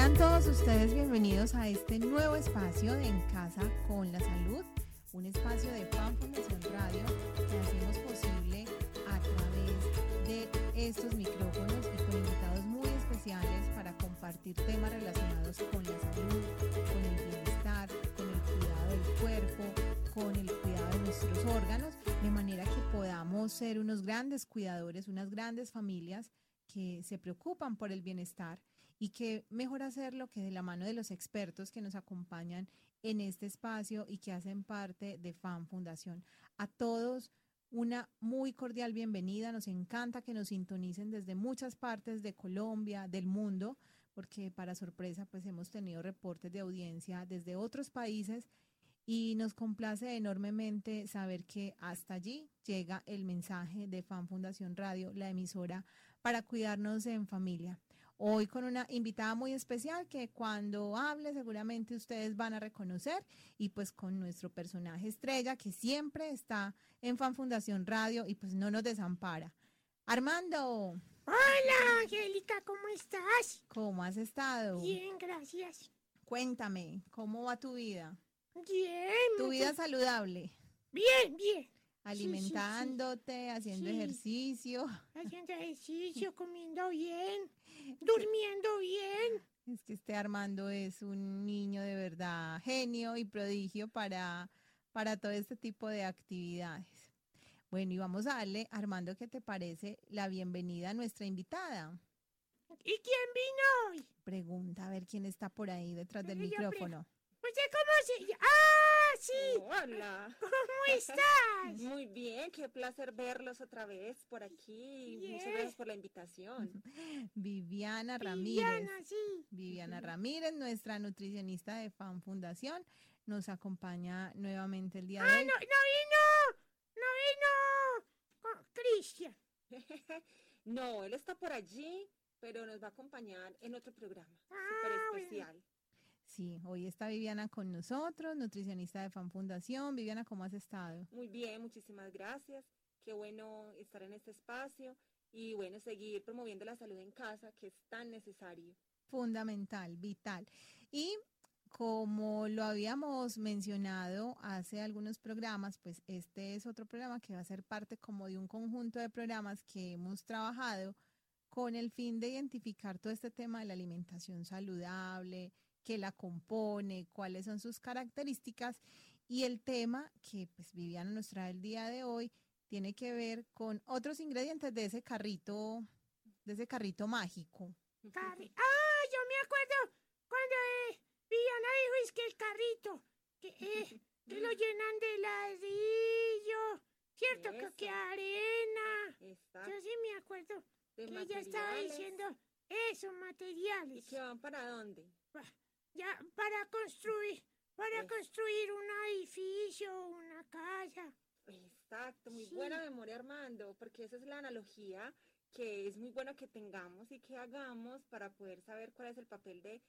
Sean todos ustedes bienvenidos a este nuevo espacio de En Casa con la Salud, un espacio de Fan Fundación Radio que hacemos posible a través de estos micrófonos y con invitados muy especiales para compartir temas relacionados con la salud, con el bienestar, con el cuidado del cuerpo, con el cuidado de nuestros órganos, de manera que podamos ser unos grandes cuidadores, unas grandes familias que se preocupan por el bienestar y que mejor hacerlo que de la mano de los expertos que nos acompañan en este espacio y que hacen parte de FAN Fundación. A todos una muy cordial bienvenida, nos encanta que nos sintonicen desde muchas partes de Colombia, del mundo, porque para sorpresa pues hemos tenido reportes de audiencia desde otros países y nos complace enormemente saber que hasta allí llega el mensaje de Fan Fundación Radio, la emisora para cuidarnos en familia. Hoy con una invitada muy especial que cuando hable seguramente ustedes van a reconocer y pues con nuestro personaje estrella que siempre está en Fan Fundación Radio y pues no nos desampara. Armando. Hola, Angélica, ¿cómo estás? ¿Cómo has estado? Bien, gracias. Cuéntame, ¿cómo va tu vida? Bien. ¿Tu vida saludable? Bien, bien alimentándote, haciendo ejercicio. Haciendo ejercicio, comiendo bien, durmiendo bien. Es que este Armando es un niño de verdad genio y prodigio para, para todo este tipo de actividades. Bueno, y vamos a darle, Armando, ¿qué te parece la bienvenida a nuestra invitada? ¿Y quién vino hoy? Pregunta a ver quién está por ahí detrás del micrófono. Pues, ¿cómo se ¡Ah, sí! Hola. ¿Cómo estás? Muy bien, qué placer verlos otra vez por aquí. Muchas gracias por la invitación. Viviana Ramírez. Viviana, sí. Viviana Ramírez, nuestra nutricionista de Fan Fundación, nos acompaña nuevamente el día de ah, hoy. no, no vino! ¡No vino! Cristian. no, él está por allí, pero nos va a acompañar en otro programa ah, súper especial. Sí, hoy está Viviana con nosotros, nutricionista de Fan Fundación. Viviana, ¿cómo has estado? Muy bien, muchísimas gracias. Qué bueno estar en este espacio y bueno, seguir promoviendo la salud en casa, que es tan necesario. Fundamental, vital. Y como lo habíamos mencionado hace algunos programas, pues este es otro programa que va a ser parte como de un conjunto de programas que hemos trabajado con el fin de identificar todo este tema de la alimentación saludable, qué la compone, cuáles son sus características y el tema que pues Viviana nos trae el día de hoy tiene que ver con otros ingredientes de ese carrito, de ese carrito mágico. ah, yo me acuerdo cuando eh, Viviana dijo es que el carrito, que, eh, que lo llenan de ladrillo, ¿cierto? Que, que arena. Yo sí me acuerdo que ella estaba diciendo eso, materiales. ¿Y que van para dónde? Ya, para construir, para construir un edificio, una casa. Exacto, muy buena memoria Armando, porque esa es la analogía que es muy bueno que tengamos y que hagamos para poder saber cuál es el papel de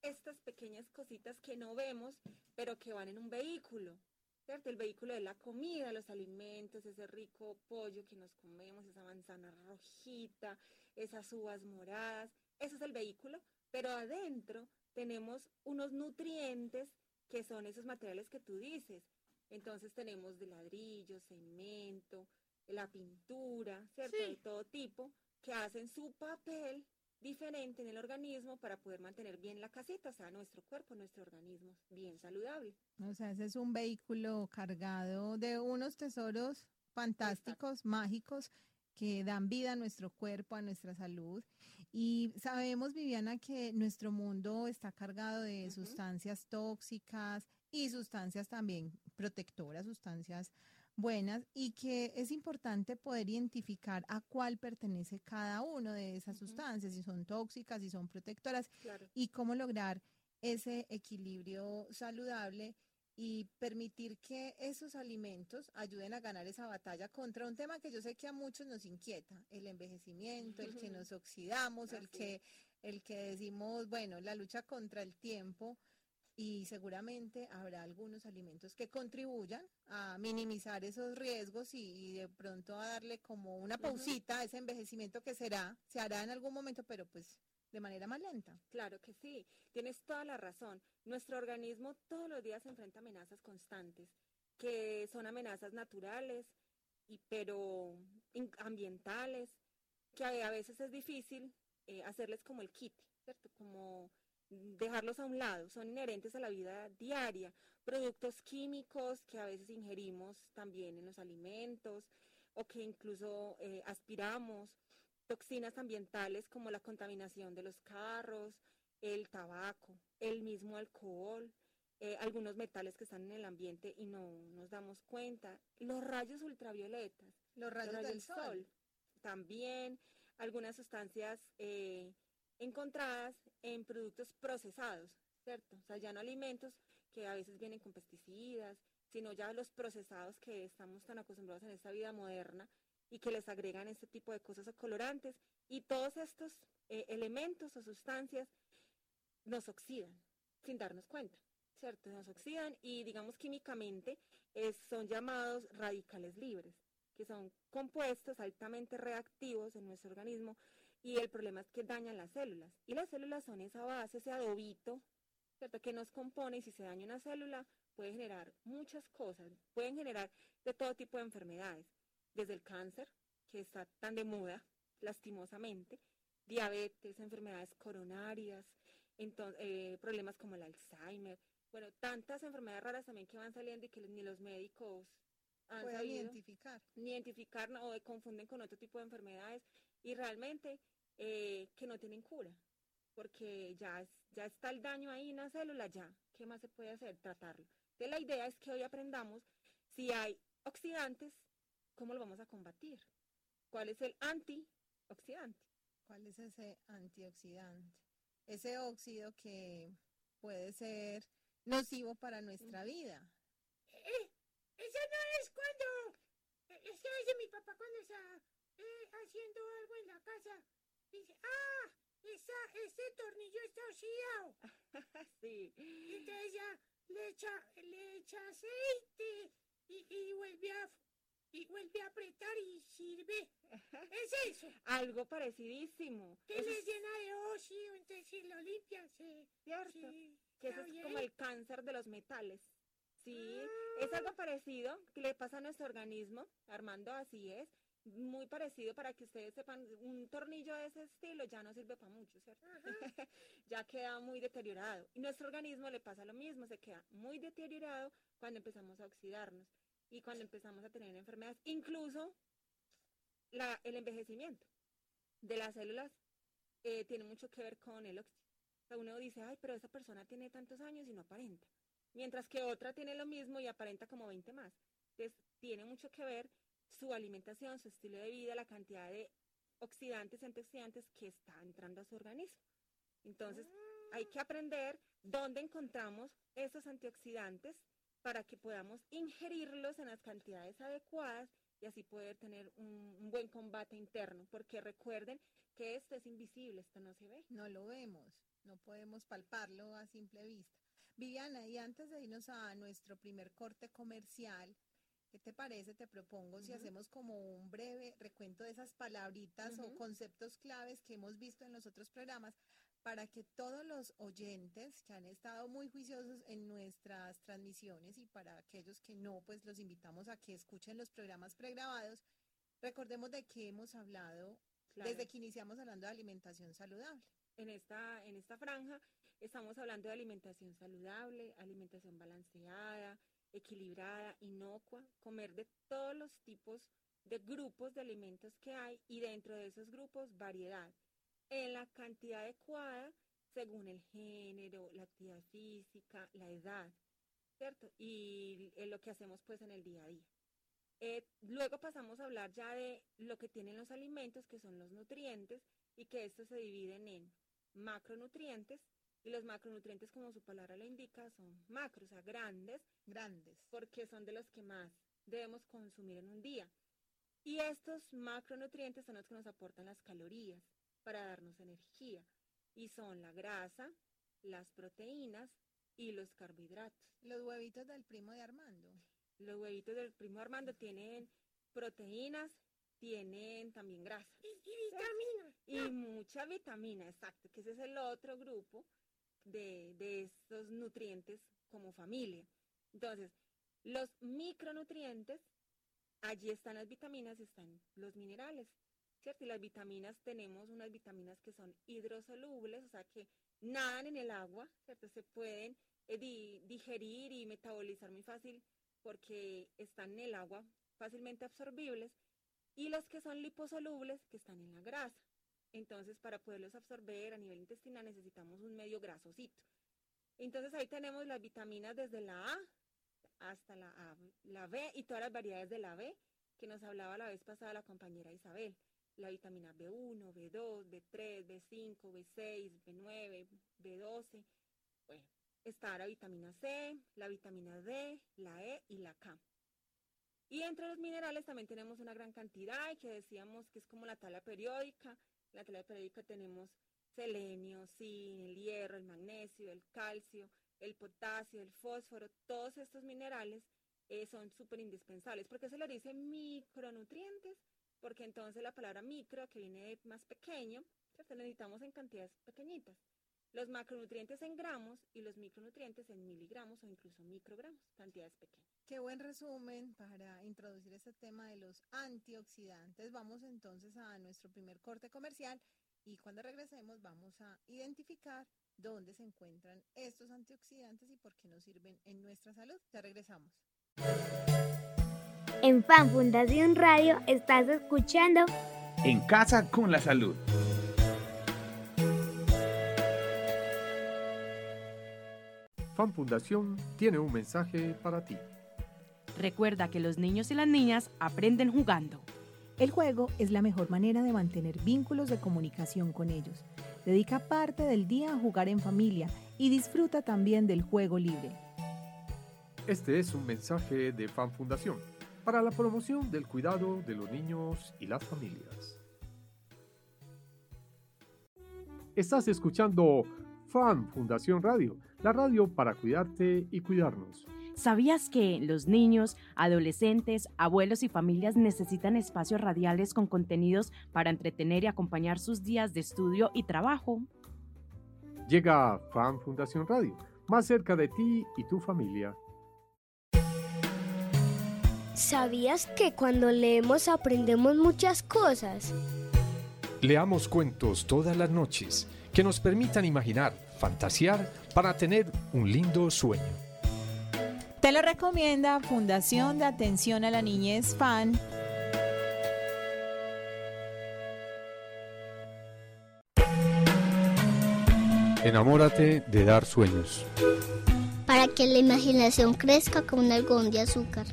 estas pequeñas cositas que no vemos, pero que van en un vehículo. ¿Cierto? El vehículo de la comida, los alimentos, ese rico pollo que nos comemos, esa manzana rojita, esas uvas moradas, eso es el vehículo, pero adentro tenemos unos nutrientes que son esos materiales que tú dices. Entonces tenemos de ladrillo, cemento, la pintura, ¿cierto? De todo tipo, que hacen su papel diferente en el organismo para poder mantener bien la casita, o sea, nuestro cuerpo, nuestro organismo bien saludable. O sea, ese es un vehículo cargado de unos tesoros fantásticos, mágicos, que dan vida a nuestro cuerpo, a nuestra salud. Y sabemos, Viviana, que nuestro mundo está cargado de sustancias tóxicas y sustancias también protectoras, sustancias buenas, y que es importante poder identificar a cuál pertenece cada una de esas sustancias, si son tóxicas, si son protectoras, y cómo lograr ese equilibrio saludable y permitir que esos alimentos ayuden a ganar esa batalla contra un tema que yo sé que a muchos nos inquieta, el envejecimiento, el que nos oxidamos, el que, el que decimos, bueno, la lucha contra el tiempo y seguramente habrá algunos alimentos que contribuyan a minimizar esos riesgos y, de pronto a darle como una pausita a ese envejecimiento que será, se hará en algún momento, pero pues de manera más lenta. Claro que sí, tienes toda la razón. Nuestro organismo todos los días se enfrenta a amenazas constantes, que son amenazas naturales, y, pero ambientales, que a, veces es difícil eh, hacerles como el kit, ¿cierto? Como dejarlos a un lado, son inherentes a la vida diaria, productos químicos que a veces ingerimos también en los alimentos o que incluso eh, aspiramos, toxinas ambientales como la contaminación de los carros, el tabaco, el mismo alcohol, eh, algunos metales que están en el ambiente y no nos damos cuenta, los rayos ultravioletas, los rayos, del, sol. también algunas sustancias eh, encontradas en productos procesados, ¿cierto? O sea, ya no alimentos que a veces vienen con pesticidas, sino ya los procesados que estamos tan acostumbrados en esta vida moderna y que les agregan este tipo de cosas o colorantes. Y todos estos eh, elementos o sustancias nos oxidan sin darnos cuenta, ¿cierto? Nos oxidan y digamos químicamente son llamados radicales libres, que son compuestos altamente reactivos en nuestro organismo y el problema es que dañan las células. Y las células son esa base, ese adobito, ¿cierto? Que nos compone y si se daña una célula puede generar muchas cosas, pueden generar de todo tipo de enfermedades, desde el cáncer, que está tan de moda, lastimosamente, diabetes, enfermedades coronarias, entonces, eh, problemas como el Alzheimer, bueno, tantas enfermedades raras también que van saliendo y que ni los médicos han Pueden identificar. Ni identificar o confunden con otro tipo de enfermedades y realmente eh, que no tienen cura, porque ya, ya está el daño ahí en la célula, ya, ¿qué más se puede hacer? Tratarlo. Entonces la idea es que hoy aprendamos si hay oxidantes, ¿cómo lo vamos a combatir? ¿Cuál es el antioxidante? ¿Cuál es ese antioxidante? Ese óxido que puede ser nocivo para nuestra vida. Eh, eso no es cuando, eh, es que dice mi papá cuando está eh, haciendo algo en la casa, dice, ah, esa, ese tornillo está oxidado. sí. Y entonces ya le echa, le echa aceite y, y vuelve a y vuelve a apretar y sirve. Es eso. Algo parecidísimo. Que le llena de óxido, entonces si lo limpian, se... Cierto. que eso es como el cáncer de los metales. Sí, es algo ah. parecido que le pasa a nuestro organismo, Armando, así es muy parecido para que ustedes sepan, un tornillo de ese estilo ya no sirve para mucho, ¿cierto? ya queda muy deteriorado. Y nuestro organismo le pasa lo mismo, se queda muy deteriorado cuando empezamos a oxidarnos y cuando empezamos a tener enfermedades, incluso la, el envejecimiento de las células eh, tiene mucho que ver con el óxido. O sea, uno dice, ay, pero esa persona tiene tantos años y no aparenta. Mientras que otra tiene lo mismo y aparenta como 20 más. Entonces, tiene mucho que ver su alimentación, su estilo de vida, la cantidad de oxidantes antioxidantes que está entrando a su organismo. Entonces, hay que aprender dónde encontramos esos antioxidantes para que podamos ingerirlos en las cantidades adecuadas y así poder tener un, un, buen combate interno, porque recuerden que esto es invisible, esto no se ve. No lo vemos, no podemos palparlo a simple vista. Viviana, y antes de irnos a nuestro primer corte comercial, ¿Qué te parece? Te propongo si hacemos como un breve recuento de esas palabritas o conceptos claves que hemos visto en los otros programas para que todos los oyentes que han estado muy juiciosos en nuestras transmisiones y para aquellos que no, pues los invitamos a que escuchen los programas pregrabados. Recordemos de qué hemos hablado desde que iniciamos hablando de alimentación saludable. En esta, en esta franja estamos hablando de alimentación saludable, alimentación balanceada, equilibrada, inocua, comer de todos los tipos de grupos de alimentos que hay y dentro de esos grupos variedad en la cantidad adecuada según el género, la actividad física, la edad, ¿cierto? Y lo que hacemos pues en el día a día. Eh, luego pasamos a hablar ya de lo que tienen los alimentos, que son los nutrientes, y que estos se dividen en macronutrientes, y los macronutrientes, como su palabra lo indica, son macros, o sea, grandes. Grandes. Porque son de los que más debemos consumir en un día. Y estos macronutrientes son los que nos aportan las calorías para darnos energía. Y son la grasa, las proteínas y los carbohidratos. Los huevitos del primo de Armando. Los huevitos del primo de Armando tienen proteínas, tienen también grasa. Y, vitaminas. Y mucha vitamina, exacto, que ese es el otro grupo de, de estos nutrientes como familia. Entonces, los micronutrientes, allí están las vitaminas y están los minerales, ¿cierto? Y las vitaminas, tenemos unas vitaminas que son hidrosolubles, o sea, que nadan en el agua, ¿cierto? Se pueden eh, digerir y metabolizar muy fácil porque están en el agua fácilmente absorbibles, y los que son liposolubles, que están en la grasa. Entonces, para poderlos absorber a nivel intestinal necesitamos un medio grasosito. Entonces, ahí tenemos las vitaminas desde la A hasta la, a, la B y todas las variedades de la B que nos hablaba la vez pasada la compañera Isabel. La vitamina B1, B2, B3, B5, B6, B9, B12. Bueno, está la vitamina C, la vitamina D, la E y la K. Y entre los minerales también tenemos una gran cantidad que decíamos que es como la tabla periódica. La tabla periódica tenemos selenio, zinc, el hierro, el magnesio, el calcio, el potasio, el fósforo, todos estos minerales eh, son súper indispensables. ¿Por qué se le dice micronutrientes? Porque entonces la palabra micro, que viene de más pequeño, necesitamos en cantidades pequeñitas. Los macronutrientes en gramos y los micronutrientes en miligramos o incluso microgramos, cantidades pequeñas. Qué buen resumen para introducir este tema de los antioxidantes. Vamos entonces a nuestro primer corte comercial y cuando regresemos vamos a identificar dónde se encuentran estos antioxidantes y por qué nos sirven en nuestra salud. Ya regresamos. En Fan Fundación Radio estás escuchando En Casa con la Salud. Fan Fundación tiene un mensaje para ti. Recuerda que los niños y las niñas aprenden jugando. El juego es la mejor manera de mantener vínculos de comunicación con ellos. Dedica parte del día a jugar en familia y disfruta también del juego libre. Este es un mensaje de Fan Fundación para la promoción del cuidado de los niños y las familias. Estás escuchando Fan Fundación Radio, la radio para cuidarte y cuidarnos. ¿Sabías que los niños, adolescentes, abuelos y familias necesitan espacios radiales con contenidos para entretener y acompañar sus días de estudio y trabajo? Llega Fan Fundación Radio, más cerca de ti y tu familia. ¿Sabías que cuando leemos aprendemos muchas cosas? Leamos cuentos todas las noches que nos permitan imaginar, fantasear para tener un lindo sueño. Te lo recomienda Fundación de Atención a la Niñez FAN. Enamórate de dar sueños. Para que la imaginación crezca como un algodón de azúcar.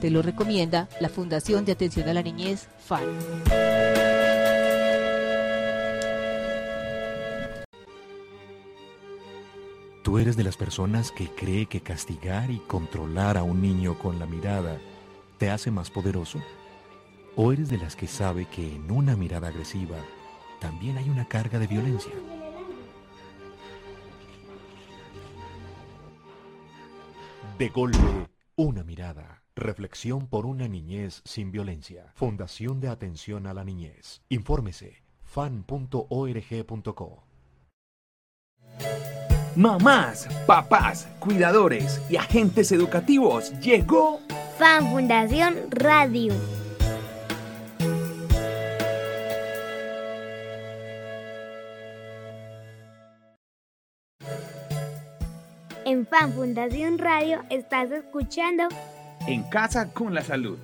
Te lo recomienda la Fundación de Atención a la Niñez FAN. ¿Tú eres de las personas que cree que castigar y controlar a un niño con la mirada te hace más poderoso? ¿O eres de las que sabe que en una mirada agresiva también hay una carga de violencia? De golpe, una mirada. Reflexión por una niñez sin violencia. Fundación de Atención a la Niñez. Infórmese fan.org.co. Mamás, papás, cuidadores y agentes educativos, llegó Fan Fundación Radio. En Fan Fundación Radio estás escuchando En Casa con la Salud.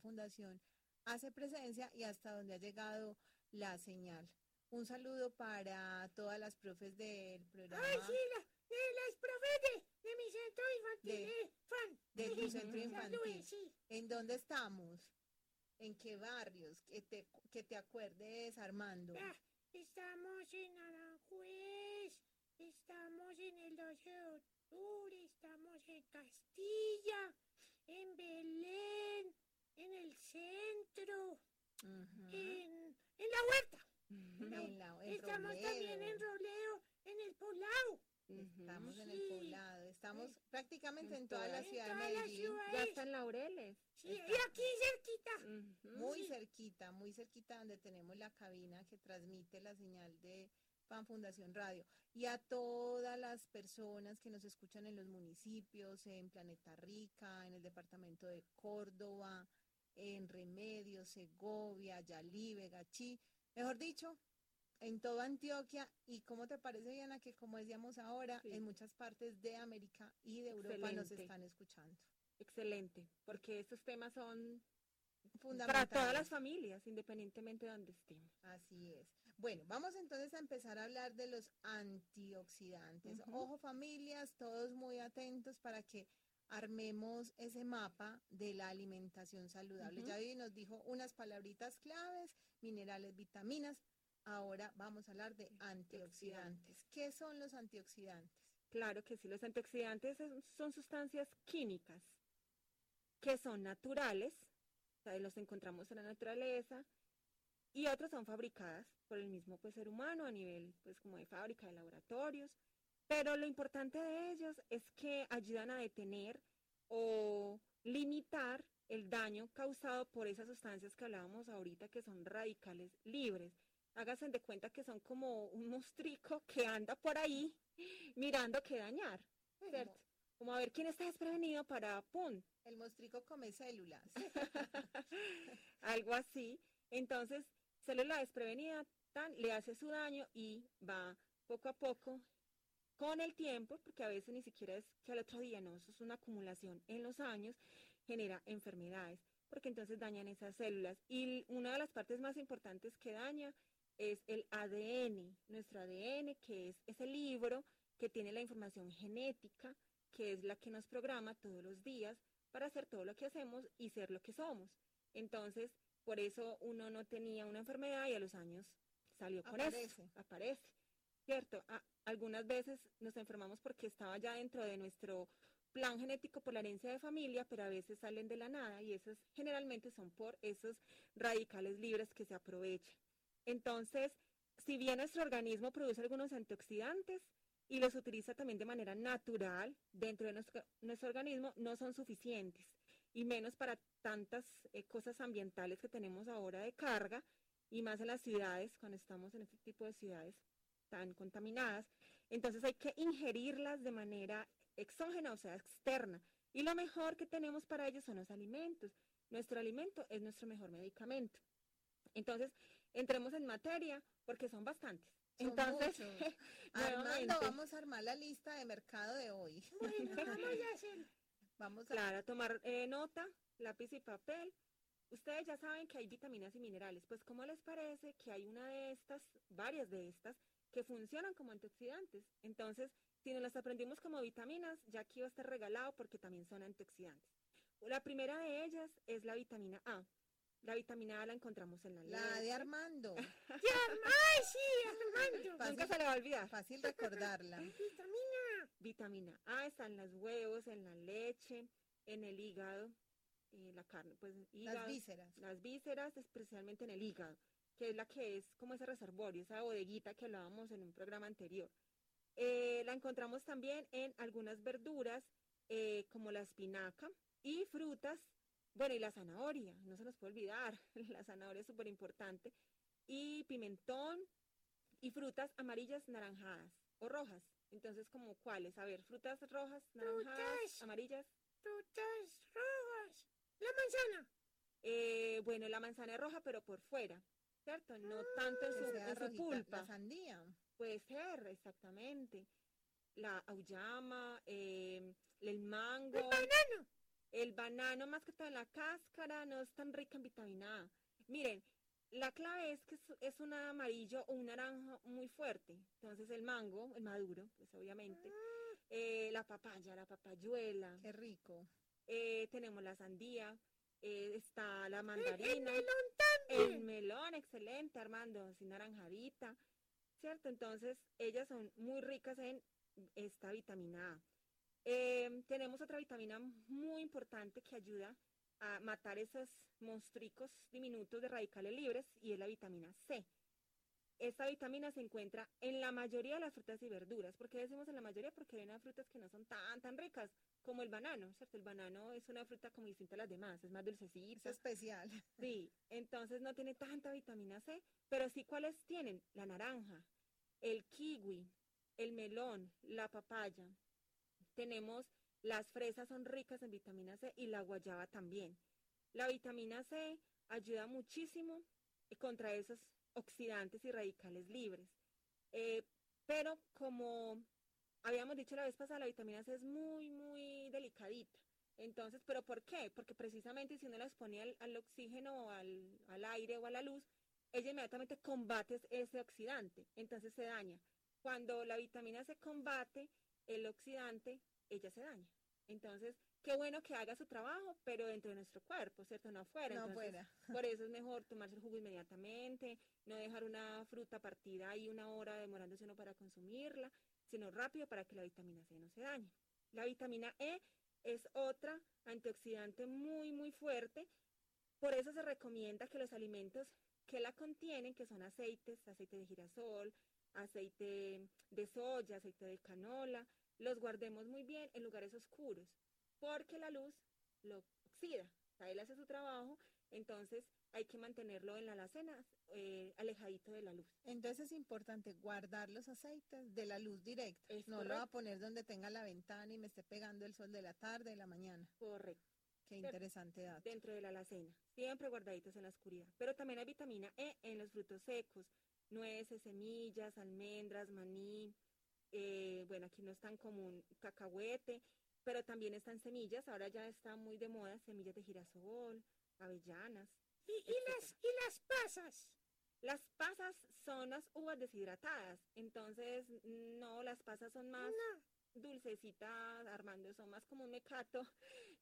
Fundación hace presencia y hasta donde ha llegado la señal. Un saludo para todas las profes del programa. ¡Ay, sí! De eh, las profes de, mi centro infantil. De, eh, fan. de tu centro infantil. ¿En dónde estamos? ¿En qué barrios? Que te, que te acuerdes, Armando. Ah, estamos en Aranjuez, estamos en el 12 de octubre, estamos en Castilla, en Belén, en el centro, en, en la huerta. En la- en estamos también en. Roleo, en el Poblado. Estamos en el Sí. poblado, estamos prácticamente En en toda la ciudad de Medellín. Ya está en Laureles. Sí, y aquí cerquita. Muy cerquita, muy cerquita donde tenemos la cabina que transmite la señal de Pan Fundación Radio. Y a todas las personas que nos escuchan en los municipios, en Planeta Rica, en el departamento de Córdoba, en Remedios, Segovia, Yalí, Gachí, mejor dicho, en toda Antioquia. ¿Y cómo te parece, Diana, que como decíamos ahora, Sí. en muchas partes de América y de Europa nos están escuchando? Excelente, porque estos temas son para Fundamentales. todas las familias, independientemente de donde estemos. Así es. Bueno, vamos entonces a empezar a hablar de los antioxidantes. Ojo familias, todos muy atentos para que armemos ese mapa de la alimentación saludable. Ya nos dijo unas palabritas claves, minerales, vitaminas. Ahora vamos a hablar de antioxidantes. ¿Qué son los antioxidantes? Claro que sí, los antioxidantes es- son sustancias químicas que son naturales, o sea, los encontramos en la naturaleza, y otras son fabricadas por el mismo pues, ser humano a nivel pues como de fábrica, de laboratorios, pero lo importante de ellos es que ayudan a detener o limitar el daño causado por esas sustancias que hablábamos ahorita que son radicales libres. Háganse de cuenta que son como un mostrico que anda por ahí mirando qué dañar, ¿cierto? Como a ver quién está desprevenido para, ¡pum!, El mostrico come células. algo así. Entonces, célula desprevenida tan, le hace su daño y va poco a poco con el tiempo, porque a veces ni siquiera es que al otro día, no, eso es una acumulación en los años, genera enfermedades, porque entonces dañan esas células. Y una de las partes más importantes que daña es el ADN, nuestro ADN, que es ese libro que tiene la información genética, que es la que nos programa todos los días para hacer todo lo que hacemos y ser lo que somos. Entonces, por eso uno no tenía una enfermedad y a los años salió con eso. Aparece. ¿Cierto? Algunas veces nos enfermamos porque estaba ya dentro de nuestro plan genético por la herencia de familia, pero a veces salen de la nada y esos generalmente son por esos radicales libres que se aprovechan. Entonces, si bien nuestro organismo produce algunos antioxidantes y los utiliza también de manera natural dentro de nuestro, nuestro organismo, no son suficientes y menos para tantas eh, cosas ambientales que tenemos ahora de carga y más en las ciudades, cuando estamos en este tipo de ciudades tan contaminadas. Entonces hay que ingerirlas de manera exógena, o sea, externa. Y lo mejor que tenemos para ello son los alimentos. Nuestro alimento es nuestro mejor medicamento. Entonces, entremos en materia porque son bastantes. Son Entonces. Armando, vamos a armar la lista de mercado de hoy. Bueno, vamos a hacer. Vamos a Claro, tomar eh, nota, lápiz y papel. Ustedes ya saben que hay vitaminas y minerales. Pues, ¿cómo les parece que hay una de estas, varias de estas, que funcionan como antioxidantes? Entonces, si nos las aprendimos como vitaminas, ya aquí va a estar regalado porque también son antioxidantes. La primera de ellas es la vitamina A. La vitamina A la encontramos en la leche. la de Armando. ¡Ay, sí, Armando! Nunca Fácil, se le va a olvidar. fácil recordarla. Vitamina. Vitamina A está en los huevos, en la leche, en el hígado, eh, la carne, pues hígado. Las vísceras. las vísceras, especialmente en el hígado, que es la que es como ese reservorio, esa bodeguita que hablábamos en un programa anterior. Eh, la encontramos también en algunas verduras, eh, como la espinaca y frutas, bueno, y la zanahoria, no se nos puede olvidar, la zanahoria es súper importante, y pimentón y frutas amarillas, naranjadas o rojas. Entonces, como cuáles? A ver, frutas rojas, naranjadas, Frutas. amarillas. Frutas rojas. La manzana. Eh, bueno, la manzana es roja, pero por fuera, ¿cierto? No tanto en su, en su rojita, pulpa. La sandía. Puede ser, exactamente. La auyama, eh, el mango. El banano. El banano, más que todo la cáscara, no es tan rica en vitamina A. Miren, la clave es que es, es un amarillo o un naranjo muy fuerte. Entonces el mango, el maduro, pues obviamente. Eh, la papaya, la papayuela. Qué rico. Eh, tenemos la sandía, eh, está la mandarina. melón El melón, excelente, Armando, así naranjadita, ¿cierto? Entonces, ellas son muy ricas en esta vitamina A. Eh, tenemos otra vitamina muy importante que ayuda a matar esos monstruos diminutos de radicales libres y es la vitamina C. Esta vitamina se encuentra en la mayoría de las frutas y verduras. ¿Por qué decimos en la mayoría? Porque hay unas frutas que no son tan, tan ricas como el banano, ¿cierto? El banano es una fruta como distinta a las demás, es más dulcecita. Es especial. Sí, entonces no tiene tanta vitamina C, pero sí cuáles tienen, la naranja, el kiwi, el melón, la papaya. Tenemos las fresas son ricas en vitamina C y la guayaba también. La vitamina C ayuda muchísimo contra esos oxidantes y radicales libres. Eh, pero como habíamos dicho la vez pasada, la vitamina C es muy, muy delicadita. Entonces, ¿pero por qué? Porque precisamente si uno la expone al, al oxígeno, al, al aire o a la luz, ella inmediatamente combate ese oxidante, entonces se daña. Cuando la vitamina C combate el oxidante, ella se daña. Entonces, qué bueno que haga su trabajo, pero dentro de nuestro cuerpo, ¿cierto? No afuera. No Entonces, afuera. Por eso es mejor tomarse el jugo inmediatamente, no dejar una fruta partida ahí una hora demorándose uno para consumirla, sino rápido para que la vitamina C no se dañe. La vitamina E es otra antioxidante muy, muy fuerte. Por eso se recomienda que los alimentos que la contienen, que son aceites, aceite de girasol, aceite de soya, aceite de canola, los guardemos muy bien en lugares oscuros, porque la luz lo oxida, o sea, él hace su trabajo, entonces hay que mantenerlo en la alacena, eh, alejadito de la luz. Entonces es importante guardar los aceites de la luz directa. Es no lo va a poner donde tenga la ventana y me esté pegando el sol de la tarde, de la mañana. Correcto. Qué interesante dato. dentro de la alacena, siempre guardaditos en la oscuridad. Pero también hay vitamina E en los frutos secos, nueces, semillas, almendras, maní, eh, bueno, aquí no es tan común cacahuete, pero también están semillas, ahora ya está muy de moda, semillas de girasol, avellanas. Y, y las, y las pasas. Las pasas son las uvas deshidratadas, entonces no, las pasas son más No. dulcecitas, Armando, son más como un mecato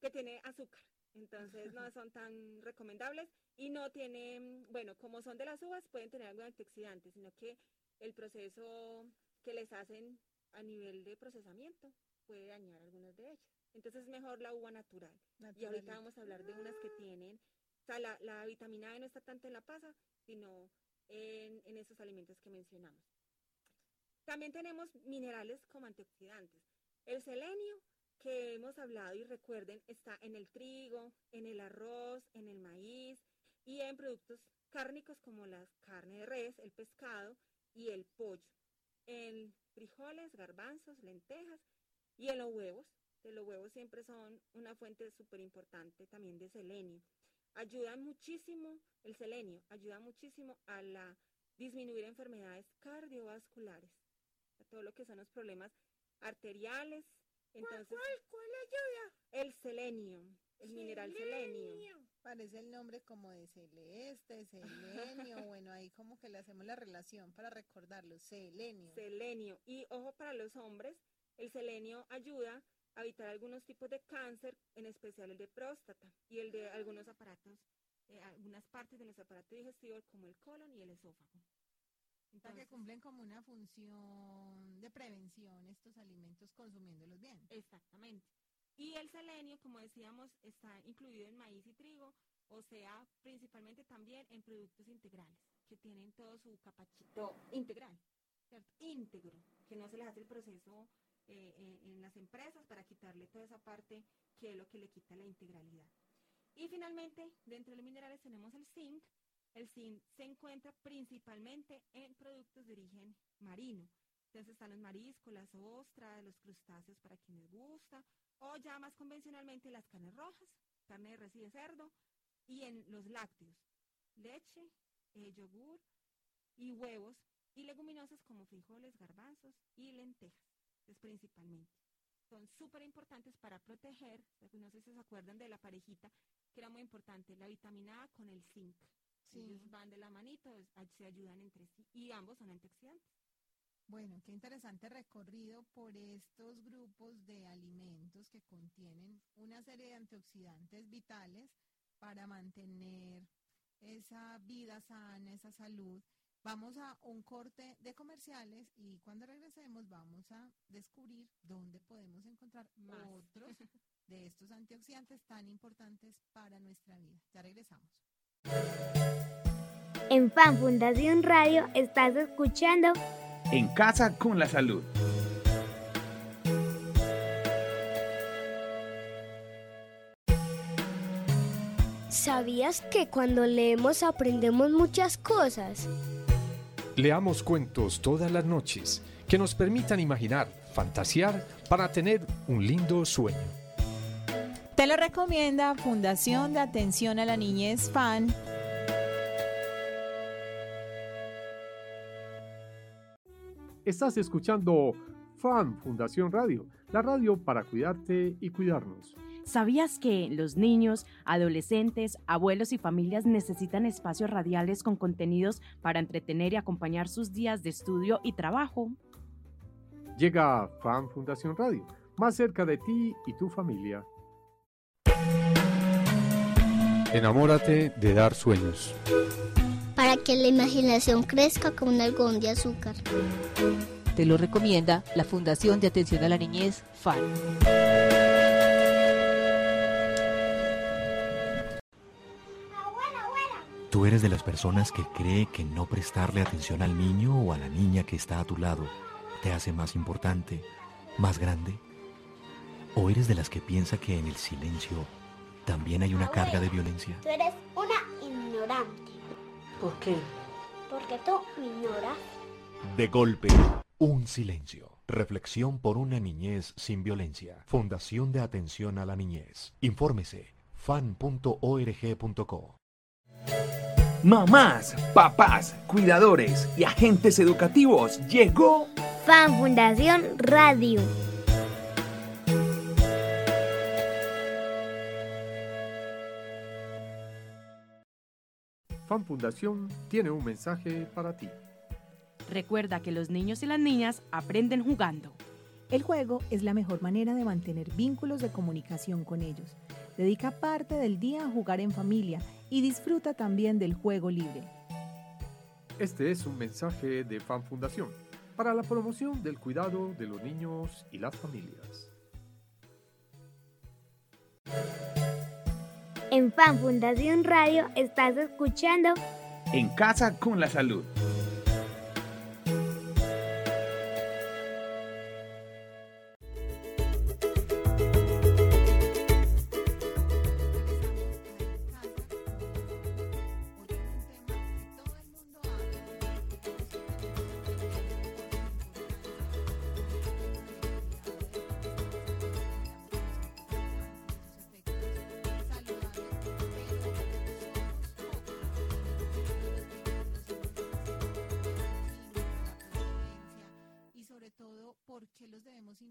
que tiene azúcar. Entonces no son tan recomendables y no tienen, bueno, como son de las uvas, pueden tener algo de antioxidantes, sino que el proceso que les hacen a nivel de procesamiento puede dañar algunas de ellas. Entonces es mejor la uva natural. Y ahorita vamos a hablar de unas que tienen, o sea, la, vitamina E no está tanto en la pasa, sino en, en esos alimentos que mencionamos. También tenemos minerales como antioxidantes. El selenio, que hemos hablado y recuerden, está en el trigo, en el arroz, en el maíz y en productos cárnicos como la carne de res, el pescado y el pollo. En frijoles, garbanzos, lentejas y en los huevos. Que los huevos siempre son una fuente súper importante también de selenio. Ayudan muchísimo, el selenio ayuda muchísimo a la disminuir enfermedades cardiovasculares, a todo lo que son los problemas arteriales. Entonces, ¿Cuál, cuál ayuda? el selenio, el mineral selenio. Parece el nombre como de celeste, selenio. bueno, ahí como que le hacemos la relación para recordarlo. Selenio. Selenio. Y ojo para los hombres, el selenio ayuda a evitar algunos tipos de cáncer, en especial el de próstata y el de algunos aparatos, eh, algunas partes de los aparatos digestivos como el colon y el esófago. Sea, que Entonces, cumplen como una función de prevención estos alimentos consumiéndolos bien. Exactamente. Y el selenio, como decíamos, está incluido en maíz y trigo, o sea, principalmente también en productos integrales, que tienen todo su capachito integral, ¿cierto? Íntegro, que no se les hace el proceso eh, en las empresas para quitarle toda esa parte que es lo que le quita la integralidad. Y finalmente, dentro de los minerales tenemos el zinc. El zinc se encuentra principalmente en productos de origen marino. Entonces están los mariscos, las ostras, los crustáceos para quienes gusta, o ya más convencionalmente las carnes rojas, carne de res y de cerdo, y en los lácteos, leche, eh, yogur y huevos, y leguminosas como frijoles, garbanzos y lentejas, principalmente. Son súper importantes para proteger, no sé si se acuerdan de la parejita, que era muy importante, la vitamina A con el zinc. Sí. Ellos van de la manito, se ayudan entre sí, y ambos son antioxidantes. Bueno, qué interesante recorrido por estos grupos de alimentos que contienen una serie de antioxidantes vitales para mantener esa vida sana, esa salud. Vamos a un corte de comerciales y cuando regresemos vamos a descubrir dónde podemos encontrar otros de estos antioxidantes tan importantes para nuestra vida. Ya regresamos. En Fan Fundación Radio estás escuchando En casa con la salud. ¿Sabías que cuando leemos aprendemos muchas cosas? Leamos cuentos todas las noches que nos permitan imaginar, fantasear para tener un lindo sueño. Te lo recomienda Fundación de Atención a la Niñez FAN. Estás escuchando Fan Fundación Radio, la radio para cuidarte y cuidarnos. ¿Sabías que los niños, adolescentes, abuelos y familias necesitan espacios radiales con contenidos para entretener y acompañar sus días de estudio y trabajo? Llega Fan Fundación Radio, más cerca de ti y tu familia. Enamórate de dar sueños. Para que la imaginación crezca como un algodón de azúcar. Te lo recomienda la Fundación de Atención a la Niñez, FAN. ¿Tú eres de las personas que cree que no prestarle atención al niño o a la niña que está a tu lado te hace más importante, más grande? ¿O eres de las que piensa que en el silencio también hay una carga de violencia? Tú eres una ignorante. ¿Por qué? Porque tú me ignoras. De golpe, un silencio. Reflexión por una niñez sin violencia. Fundación de Atención a la Niñez. Infórmese fan.org.co. Mamás, papás, cuidadores y agentes educativos, llegó Fan Fundación Radio. Fan Fundación tiene un mensaje para ti. Recuerda que los niños y las niñas aprenden jugando. El juego es la mejor manera de mantener vínculos de comunicación con ellos. Dedica parte del día a jugar en familia y disfruta también del juego libre. Este es un mensaje de Fan Fundación para la promoción del cuidado de los niños y las familias. En Fan Fundación Radio estás escuchando En casa con la salud.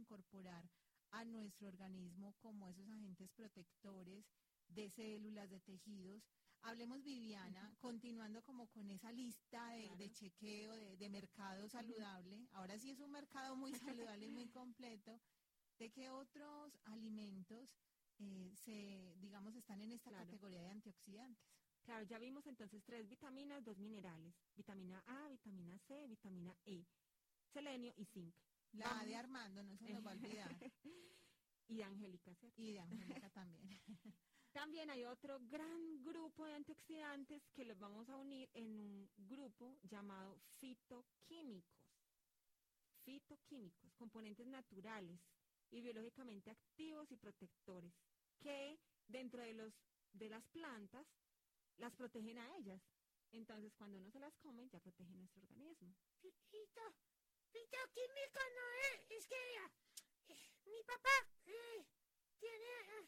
Incorporar a nuestro organismo como esos agentes protectores de células, de tejidos. Hablemos, Viviana, continuando como con esa lista de, de chequeo de, de mercado saludable. Ahora sí es un mercado muy saludable y muy completo. ¿De qué otros alimentos eh, se, digamos, están en esta categoría de antioxidantes? Claro, ya vimos entonces tres vitaminas, dos minerales. Vitamina A, vitamina C, vitamina E. Selenio y zinc. La Vamos- de Armando no se nos va a olvidar. y de Angélica, ¿cierto? Y de Angélica también. También hay otro gran grupo de antioxidantes que los vamos a unir en un grupo llamado fitoquímicos. Fitoquímicos, componentes naturales y biológicamente activos y protectores, que dentro de, los, de las plantas las protegen a ellas. Entonces, cuando uno se las come, ya protege nuestro organismo. Fitoquímico no es, es que eh, mi papá eh, tiene ah,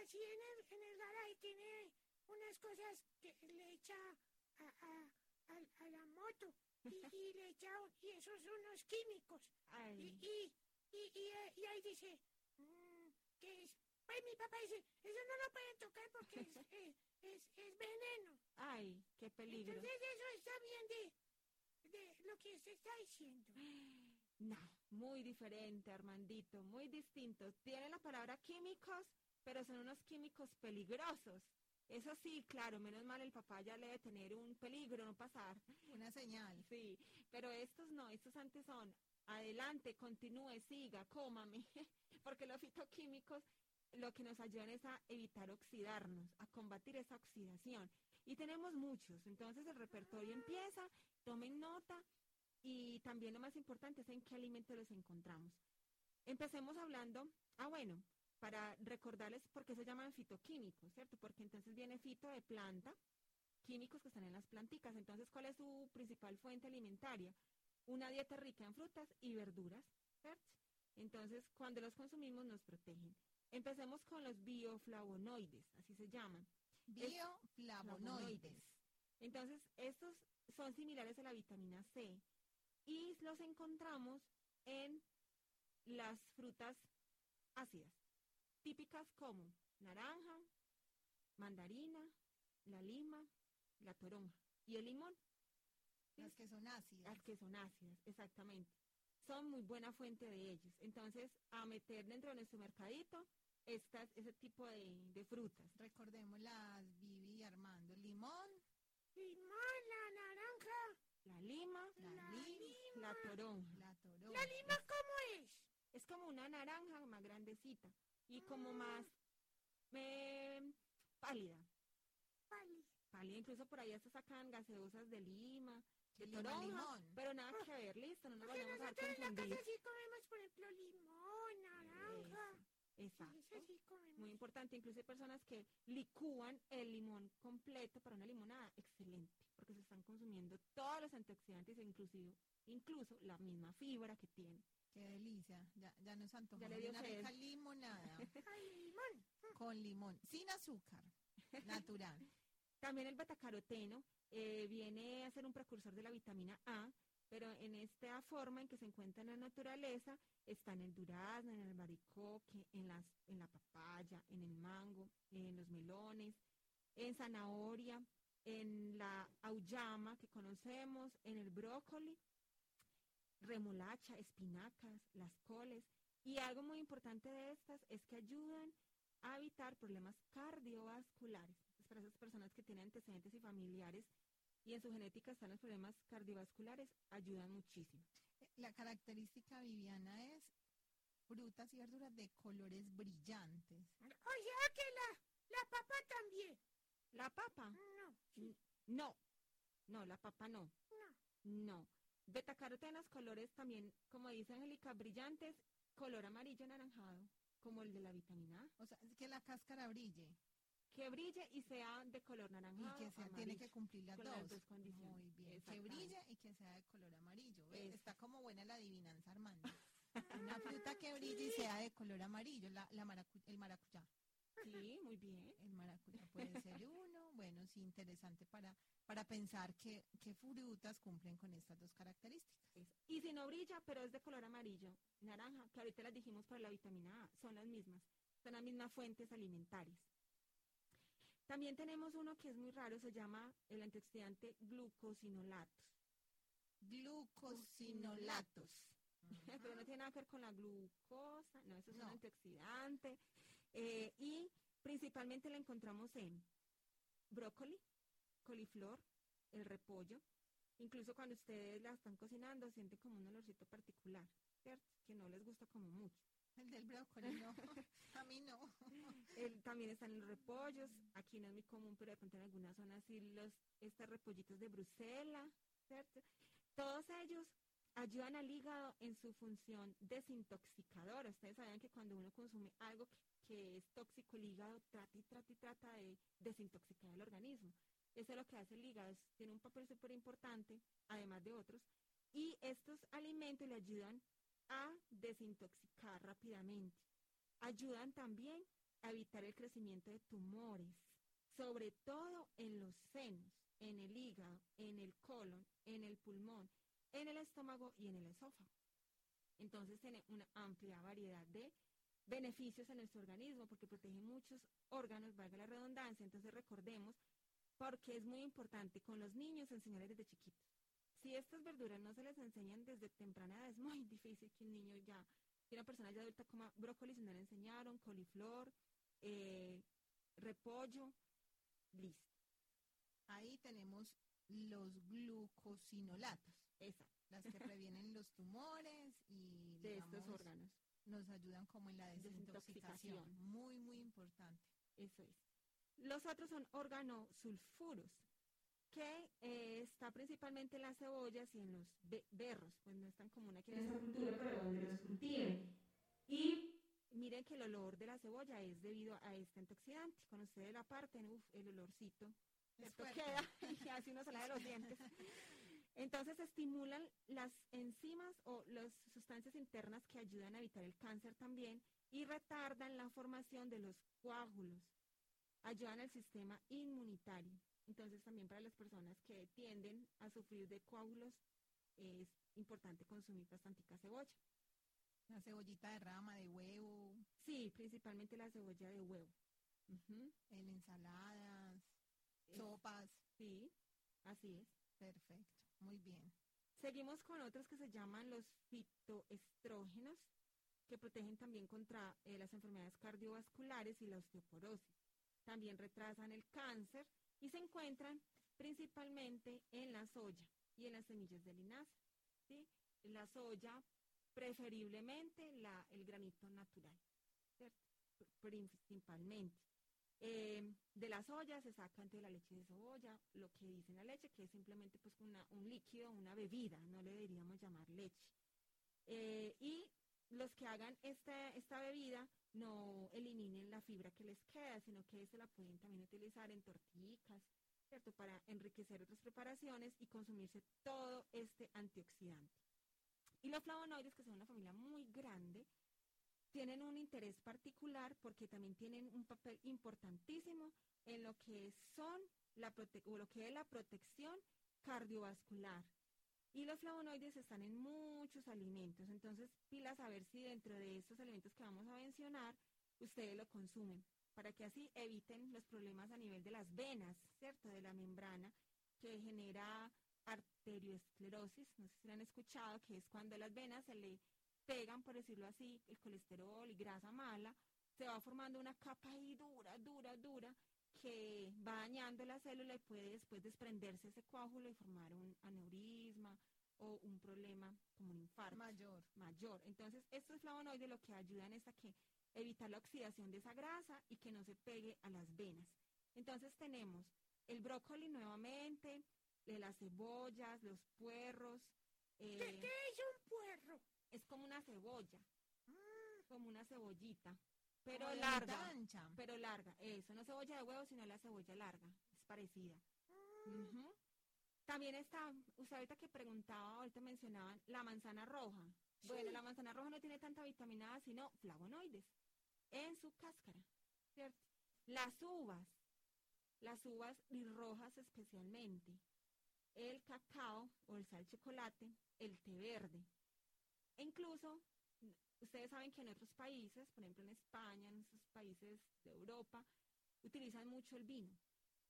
así en el, en el garaje tiene unas cosas que le echa a, a, a- a la moto y, y le echa y esos son unos químicos. Y, Ay, y, y, y, eh, y ahí dice mm, que es pues mi papá dice eso no lo pueden tocar porque es, eh, es, es veneno ay, qué peligro. entonces eso está bien de, de lo que usted está diciendo No, muy diferente, Armandito, muy distinto. Tiene la palabra químicos, pero son unos químicos peligrosos. Eso sí, claro, menos mal el papá ya le debe tener un peligro, no pasar. Una señal. Sí, pero estos no, estos antes son, adelante, continúe, siga, cómame, porque los fitoquímicos lo que nos ayudan es a evitar oxidarnos, a combatir esa oxidación. Y tenemos muchos, entonces el repertorio empieza, tomen nota y también lo más importante es en qué alimentos los encontramos. Empecemos hablando, ah bueno, para recordarles por qué se llaman fitoquímicos, ¿cierto? Porque entonces viene fito de planta, químicos que están en las planticas. Entonces, ¿cuál es su principal fuente alimentaria? Una dieta rica en frutas y verduras, ¿cierto? Entonces, cuando los consumimos nos protegen. Empecemos con los bioflavonoides, así se llaman. Bioflavonoides. Entonces, estos son similares a la vitamina C y los encontramos en las frutas ácidas, típicas como naranja, mandarina, la lima, la toronja y el limón. Las que son ácidas. Las que son ácidas, exactamente. Son muy buena fuente de ellos. Entonces, a meter dentro de nuestro mercadito estas, ese tipo de, de frutas. Recordemos las Vivi y Armando. Limón. Limón, la naranja. La lima, La, La lima. la toronja. La toronja. ¿La lima cómo es? Es como una naranja más grandecita y como más eh, pálida. Vale. Pálida, incluso por ahí hasta sacan gaseosas de lima, de Lima, toronja, limón. pero nada que ver, listo, no nos vayamos a nosotros en la confundir. casa sí comemos, por ejemplo, limón, naranja. Eso comemos. Muy importante, incluso hay personas que licúan el limón completo para una limonada, excelente, porque se están consumiendo todos los antioxidantes, inclusive, incluso la misma fibra que tiene. Qué delicia. Ya, ya nos antojó Ya le dio una sed. rica limonada Ay, limón. con limón, sin azúcar, natural. También el betacaroteno eh, viene a ser un precursor de la vitamina A, pero en esta forma en que se encuentra en la naturaleza está en el durazno, en el albaricoque, en, las, en la papaya, en el mango, en los melones, en zanahoria, en la auyama que conocemos, en el brócoli, remolacha, espinacas, las coles. Y algo muy importante de estas es que ayudan a evitar problemas cardiovasculares. Para esas personas que tienen antecedentes y familiares y en su genética están los problemas cardiovasculares, ayudan muchísimo. La característica viviana es frutas y verduras de colores brillantes. O sea que la, la papa también. La papa, No, no, no, la papa no, no. no. Betacarotenas, colores también, como dice Angélica, brillantes, color amarillo anaranjado, como el de la vitamina A. O sea, es que la cáscara brille Que brille y sea de color y naranjado. que sea, tiene que cumplir las dos. las dos condiciones. Muy bien. Que brille y que sea de color amarillo. Está como buena la adivinanza, Armando. Una fruta que brille y sea de color amarillo, la, la maracu- el maracuyá. Sí, muy bien. El maracuyá puede ser uno. Bueno, sí, interesante para, para pensar que, qué frutas cumplen con estas dos características. Eso. Y si no brilla, pero es de color amarillo, naranja, que ahorita las dijimos para la vitamina A, son las mismas, son las mismas fuentes alimentarias. También tenemos uno que es muy raro, se llama el antioxidante glucosinolatos. Glucosinolatos. Pero no tiene nada que ver con la glucosa, no, eso es No. un antioxidante. eh, y principalmente lo encontramos en brócoli, coliflor, el repollo. Incluso cuando ustedes la están cocinando, sienten como un olorcito particular, ¿cierto? Que no les gusta como mucho. El del brócoli, no. A mí no. El- también están los repollos, aquí no es muy común, pero de pronto en algunas zonas sí los, estos repollitos de Bruselas, ¿cierto? Todos ellos ayudan al hígado en su función desintoxicadora. Ustedes saben que cuando uno consume algo que, que es tóxico, el hígado trata y trata y trata de desintoxicar el organismo. Eso es lo que hace el hígado, es- tiene un papel súper importante, además de otros, y estos alimentos le ayudan a desintoxicar rápidamente. Ayudan también a evitar el crecimiento de tumores, sobre todo en los senos, en el hígado, en el colon, en el pulmón, en el estómago y en el esófago. Entonces tiene una amplia variedad de beneficios en nuestro organismo porque protege muchos órganos, valga la redundancia. Entonces recordemos, porque es muy importante con los niños enseñarles desde chiquitos. Si estas verduras no se les enseñan desde temprana edad, es muy difícil que un niño ya, que una persona ya adulta coma brócoli si no le enseñaron, coliflor, eh, repollo, Listo. Ahí tenemos los glucosinolatos. Exacto. Las que previenen los tumores y de estos digamos, órganos. nos ayudan como en la desintoxicación. Desintoxicación. Muy, muy importante. Eso es. Los otros son organosulfuros, que eh, está principalmente en las cebollas y en los be- berros, pues no es tan común aquí en esta cultura, pero donde los cultiven. Y miren que el olor de la cebolla es debido a este antioxidante. Cuando ustedes la parten, uf, el olorcito queda y así uno se lava los dientes. Entonces estimulan las enzimas o las sustancias internas que ayudan a evitar el cáncer también y retardan la formación de los coágulos. Ayudan al sistema inmunitario. Entonces también para las personas que tienden a sufrir de coágulos es importante consumir bastante cebolla. La cebollita de rama, de huevo, Sí, principalmente la cebolla de huevo. En ensaladas, es- sopas. Sí, así es. Perfecto. Muy bien. Seguimos con otros que se llaman los fitoestrógenos, que protegen también contra eh, las enfermedades cardiovasculares y la osteoporosis. También retrasan el cáncer y se encuentran principalmente en la soya y en las semillas de linaza. ¿sí? La soya, preferiblemente el granito natural, Principalmente. Eh, de la soya se saca antes de la leche de soya, lo que dice la leche, que es simplemente pues un líquido, una bebida, no le deberíamos llamar leche. Eh, y los que hagan esta, esta bebida no eliminen la fibra que les queda, sino que se la pueden también utilizar en torticas, ¿cierto? Para enriquecer otras preparaciones y consumirse todo este antioxidante. Y los flavonoides, que son una familia muy grande, tienen un interés particular porque también tienen un papel importantísimo en lo que son la prote- o lo que es la protección cardiovascular. Y los flavonoides están en muchos alimentos, entonces pilas a ver si dentro de estos alimentos que vamos a mencionar ustedes lo consumen, para que así eviten los problemas a nivel de las venas, ¿cierto? De la membrana que genera arteriosclerosis, no sé si lo han escuchado, que es cuando las venas se le pegan, por decirlo así, el colesterol y grasa mala, se va formando una capa ahí dura, dura, dura, que va dañando la célula y puede después desprenderse ese coágulo y formar un aneurisma o un problema como un infarto Mayor. mayor. Entonces, estos flavonoides lo que ayudan es a que evitar la oxidación de esa grasa y que no se pegue a las venas. Entonces tenemos el brócoli nuevamente, eh, las cebollas, los puerros. ¿Qué, eh, qué es un puerro? es como una cebolla, como una cebollita, pero Como larga, ancha. pero larga. Eso, no cebolla de huevo, sino la cebolla larga, es parecida. También está, usted ahorita que preguntaba, ahorita mencionaban la manzana roja. Bueno, la manzana roja no tiene tanta vitamina A, sino flavonoides en su cáscara, ¿cierto? Las uvas, las uvas rojas especialmente, el cacao o el sal chocolate, el té verde. E incluso, ustedes saben que en otros países, por ejemplo en España, en esos países de Europa, utilizan mucho el vino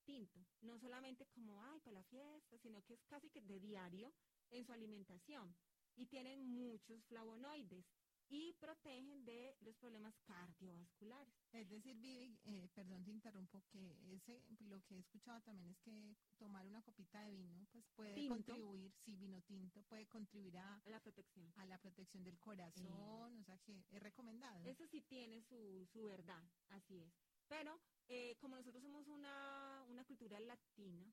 tinto, no solamente como, ay, para la fiesta, sino que es casi que de diario en su alimentación. Y tienen muchos flavonoides y protegen de los problemas cardiovasculares. Es decir, Vivi, eh, perdón te interrumpo, que ese, lo que he escuchado también es que tomar una copita de vino, pues puede Tinto. contribuir, sí, vino tinto, puede contribuir a, A la protección. a la protección del corazón, o sea que es recomendado. Eso sí tiene su, su verdad, así es. Pero eh, como nosotros somos una, una cultura latina,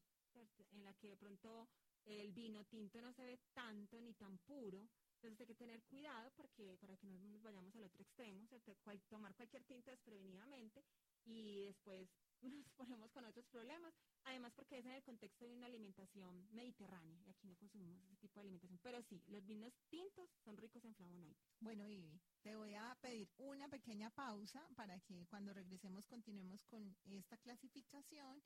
en la que de pronto el vino tinto no se ve tanto ni tan puro, entonces hay que tener cuidado porque para que no nos vayamos al otro extremo, ¿cierto? Cual- tomar cualquier tinto desprevenidamente y después nos ponemos con otros problemas. Además porque es en el contexto de una alimentación mediterránea y aquí no consumimos ese tipo de alimentación. Pero sí, los vinos tintos son ricos en flavonoides. Bueno, Vivi, te voy a pedir una pequeña pausa para que cuando regresemos continuemos con esta clasificación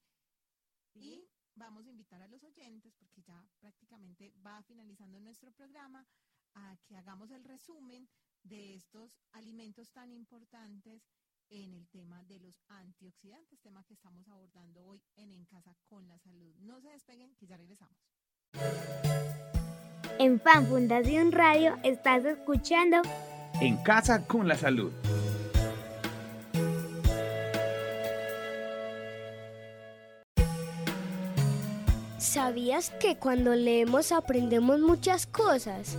¿sí? y vamos a invitar a los oyentes, porque ya prácticamente va finalizando nuestro programa, a que hagamos el resumen de estos alimentos tan importantes en el tema de los antioxidantes, tema que estamos abordando hoy en En Casa con la Salud. No se despeguen, que ya regresamos. En Fan Fundación Radio estás escuchando En casa con la salud. ¿Sabías que cuando leemos aprendemos muchas cosas?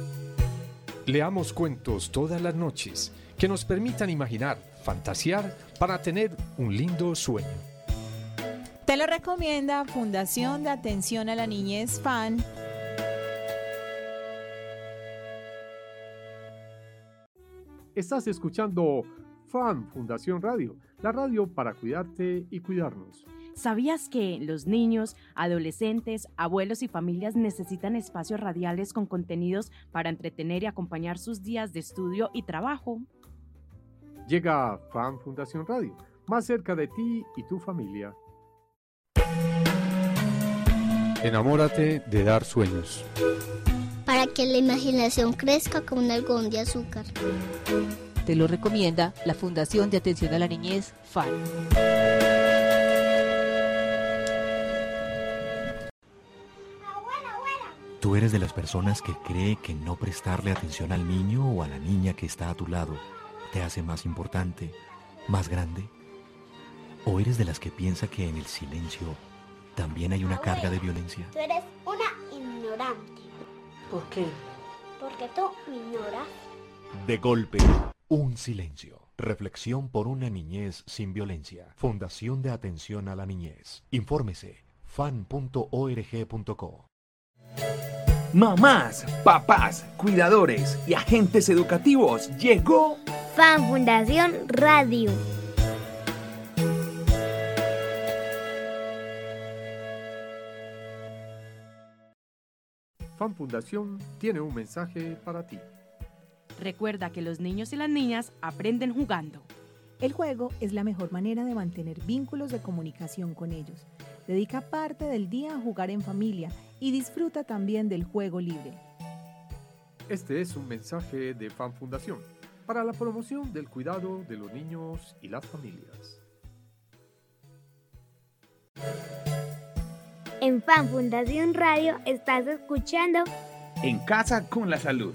Leamos cuentos todas las noches que nos permitan imaginar, fantasear para tener un lindo sueño. Te lo recomienda Fundación de Atención a la Niñez FAN. Estás escuchando FAN Fundación Radio, la radio para cuidarte y cuidarnos. ¿Sabías que los niños, adolescentes, abuelos y familias necesitan espacios radiales con contenidos para entretener y acompañar sus días de estudio y trabajo? Llega FAN Fundación Radio, más cerca de ti y tu familia. Enamórate de dar sueños. Para que la imaginación crezca como un algodón de azúcar. Te lo recomienda la Fundación de Atención a la Niñez, FAN. Tú eres de las personas que cree que no prestarle atención al niño o a la niña que está a tu lado te hace más importante, más grande. ¿O eres de las que piensa que en el silencio también hay una carga de violencia? Tú eres una ignorante. ¿Por qué? Porque tú me ignoras. De golpe, un silencio. Reflexión por una niñez sin violencia. Fundación de Atención a la Niñez. Infórmese fan.org.co. Mamás, papás, cuidadores y agentes educativos, llegó Fan Fundación Radio. Fan Fundación tiene un mensaje para ti. Recuerda que los niños y las niñas aprenden jugando. El juego es la mejor manera de mantener vínculos de comunicación con ellos. Dedica parte del día a jugar en familia y disfruta también del juego libre. Este es un mensaje de Fan Fundación para la promoción del cuidado de los niños y las familias. En Fan Fundación Radio estás escuchando En Casa con la Salud.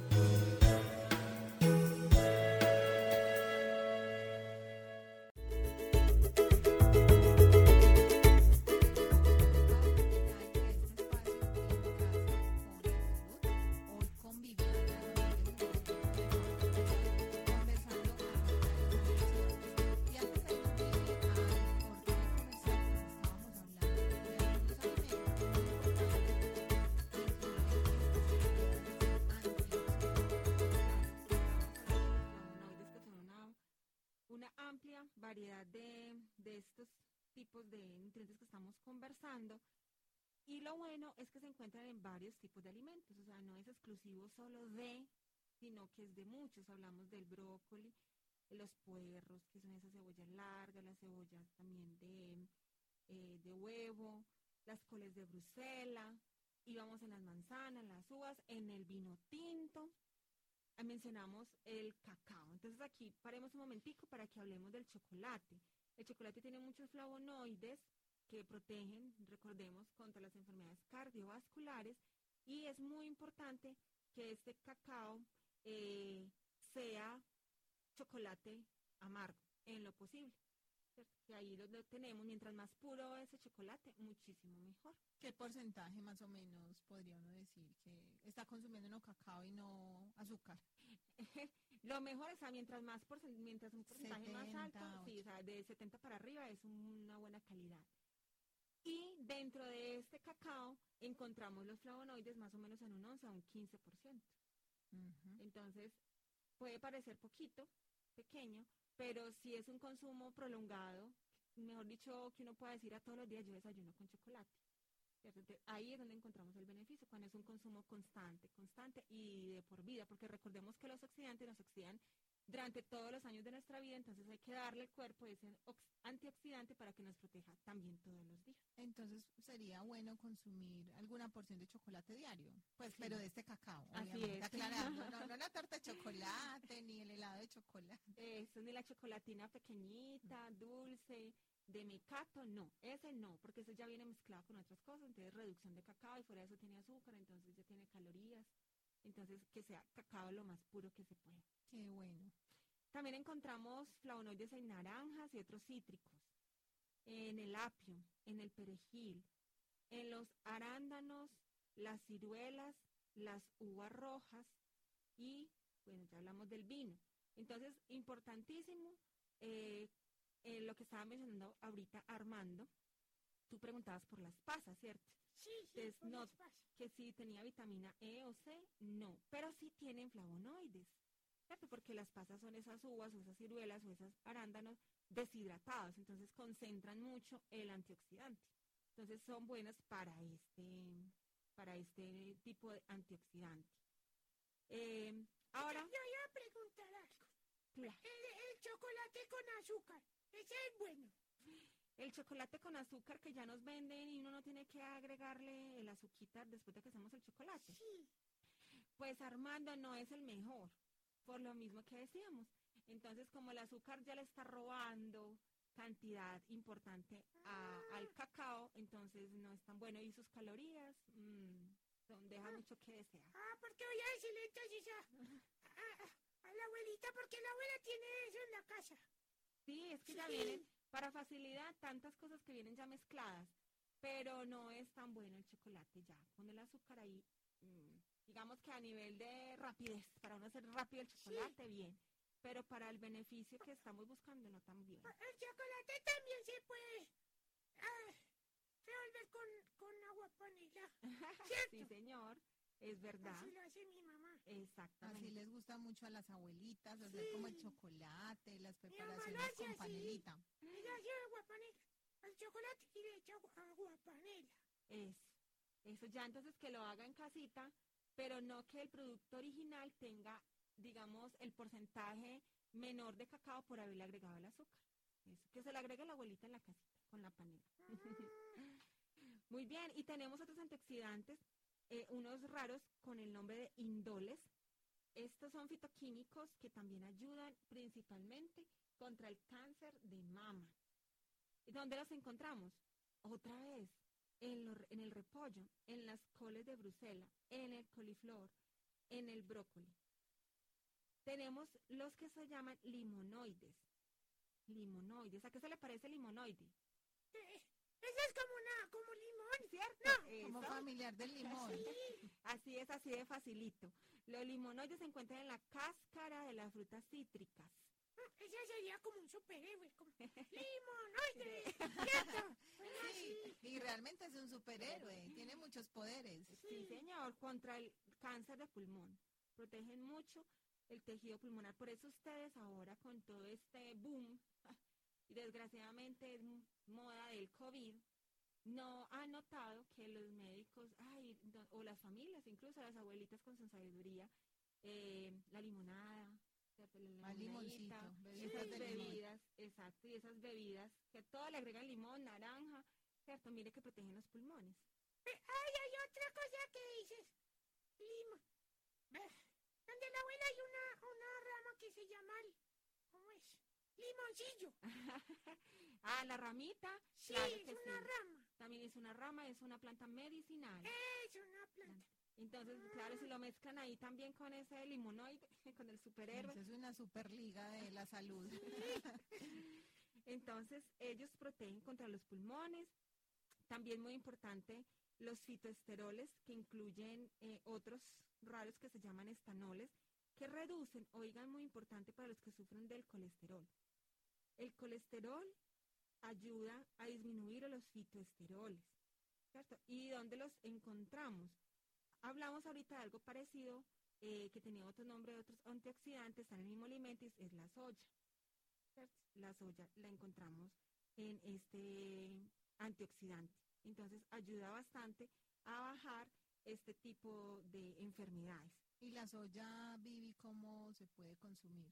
Puerros, que son esas cebollas largas, las cebollas también de, eh, de huevo, las coles de Bruselas, íbamos en las manzanas, las uvas, en el vino tinto, ah, mencionamos el cacao. Entonces aquí paremos un momentico para que hablemos del chocolate. El chocolate tiene muchos flavonoides que protegen, recordemos, contra las enfermedades cardiovasculares y es muy importante que este cacao eh, sea chocolate amargo en lo posible. ¿cierto? Que ahí lo, lo tenemos, mientras más puro ese chocolate, muchísimo mejor. ¿Qué porcentaje más o menos podría uno decir que está consumiendo no cacao y no azúcar? Lo mejor es, a mientras más mientras un porcentaje más 70, alto, sí, o sea, de 70 para arriba es una buena calidad. Y dentro de este cacao encontramos los flavonoides más o menos en un 11 a un 15%. Entonces, puede parecer poquito, pequeño, pero si es un consumo prolongado, mejor dicho, que uno pueda decir a todos los días yo desayuno con chocolate. ahí es donde encontramos el beneficio, cuando es un consumo constante, constante y de por vida, porque recordemos que los oxidantes nos oxidan durante todos los años de nuestra vida, entonces hay que darle al cuerpo ese ox- antioxidante para que nos proteja también todos los días. Entonces sería bueno consumir alguna porción de chocolate diario, pues, Sí. pero de este cacao. Así obviamente, es. Aclarando, no, no la tarta de chocolate ni el helado de chocolate. Eso, ni la chocolatina pequeñita, dulce, de mecato, no, ese no, porque ese ya viene mezclado con otras cosas, entonces reducción de cacao y fuera de eso tiene azúcar, entonces ya tiene calorías, entonces que sea cacao lo más puro que se pueda. Qué bueno. También encontramos flavonoides en naranjas y otros cítricos, en el apio, en el perejil, en los arándanos, las ciruelas, las uvas rojas y, bueno, ya hablamos del vino. Entonces, importantísimo, eh, eh, lo que estaba mencionando ahorita Armando, tú preguntabas por las pasas, ¿cierto? Sí, sí, Entonces, por no, las pasas. que si tenía vitamina E o C, no, pero sí tienen flavonoides, ¿cierto? Porque las pasas son esas uvas o esas ciruelas o esos arándanos deshidratados, entonces concentran mucho el antioxidante. Entonces son buenas para este, para este tipo de antioxidante. Eh, ahora, Yo iba a preguntar algo. Claro. El, el chocolate con azúcar, ese es bueno. el chocolate con azúcar que ya nos venden y uno no tiene que agregarle el azuquita después de que hacemos el chocolate. Sí. Pues Armando no es el mejor, por lo mismo que decíamos. Entonces, como el azúcar ya le está robando cantidad importante a- al cacao, entonces no es tan bueno. Y sus calorías mm, son, deja mucho que desear. Ah, porque voy a decirle entonces a, a, a- la abuelita, porque la abuela tiene eso en la casa. Sí, es que ya vienen, para facilidad, tantas cosas que vienen ya mezcladas, pero no es tan bueno el chocolate ya. Con el azúcar ahí, mm, digamos que a nivel de rapidez, para uno hacer rápido el chocolate, bien. Pero para el beneficio que estamos buscando, no tan bien. El chocolate también se puede ah, revolver con, con agua panela. Sí, señor, es verdad. Así lo hace mi mamá. Exactamente. Así les gusta mucho a las abuelitas, hacer como el Sí. chocolate, las mamá lo preparaciones hace con así. panelita. Ella hace agua panela al chocolate y le echa agua, agua panela. Eso. Eso ya entonces que lo haga en casita, pero no que el producto original tenga, digamos, el porcentaje menor de cacao por haberle agregado el azúcar. Que se le agregue la abuelita en la casita con la panela. Muy bien, y tenemos otros antioxidantes, eh, unos raros con el nombre de indoles. Estos son fitoquímicos que también ayudan principalmente contra el cáncer de mama. ¿Y ¿Dónde los encontramos? Otra vez, en, lo- en el repollo, en las coles de Bruselas, en el coliflor, en el brócoli. Tenemos los que se llaman limonoides. Limonoides. ¿A qué se le parece limonoide? Eh, Esa es como una, como limón. ¿Cierto? Como familiar del limón. Así es, así de facilito. Los limonoides se encuentran en la cáscara de las frutas cítricas. Esa sería como un superhéroe, como. Sí, y realmente es un superhéroe, tiene muchos poderes. Sí, señor, contra el cáncer de pulmón. Protegen mucho el tejido pulmonar. Por eso ustedes ahora con todo este boom, y desgraciadamente es moda del COVID, no han notado que los médicos, ay, no- o las familias, incluso las abuelitas con su sabiduría, eh, la limonada, Más limoncito, bebidas esas bebidas, exacto, y esas bebidas que a todo le agregan limón, naranja, ¿cierto? Mire que protegen los pulmones. Eh, Ay, hay otra cosa que dices. Limón. Donde la abuela hay una, una rama que se llama, el- ¿cómo es? Limoncillo. ah, la ramita. Sí, claro es que una sí. rama. También es una rama, es una planta medicinal. Es una planta. Entonces, claro, si lo mezclan ahí también con ese limonoide, con el superhéroe, es una superliga de la salud. entonces ellos protegen contra los pulmones. También muy importante los fitoesteroles, que incluyen eh, otros raros que se llaman estanoles, que reducen, oigan, muy importante para los que sufren del colesterol. El colesterol ayuda a disminuir los fitoesteroles, ¿cierto? ¿Y dónde los encontramos? Hablamos ahorita de algo parecido, eh, que tenía otro nombre, otros antioxidantes, en el mismo alimentis, es la soya. La soya la encontramos en este antioxidante. Entonces ayuda bastante a bajar este tipo de enfermedades. ¿Y la soya, Vivi, cómo se puede consumir?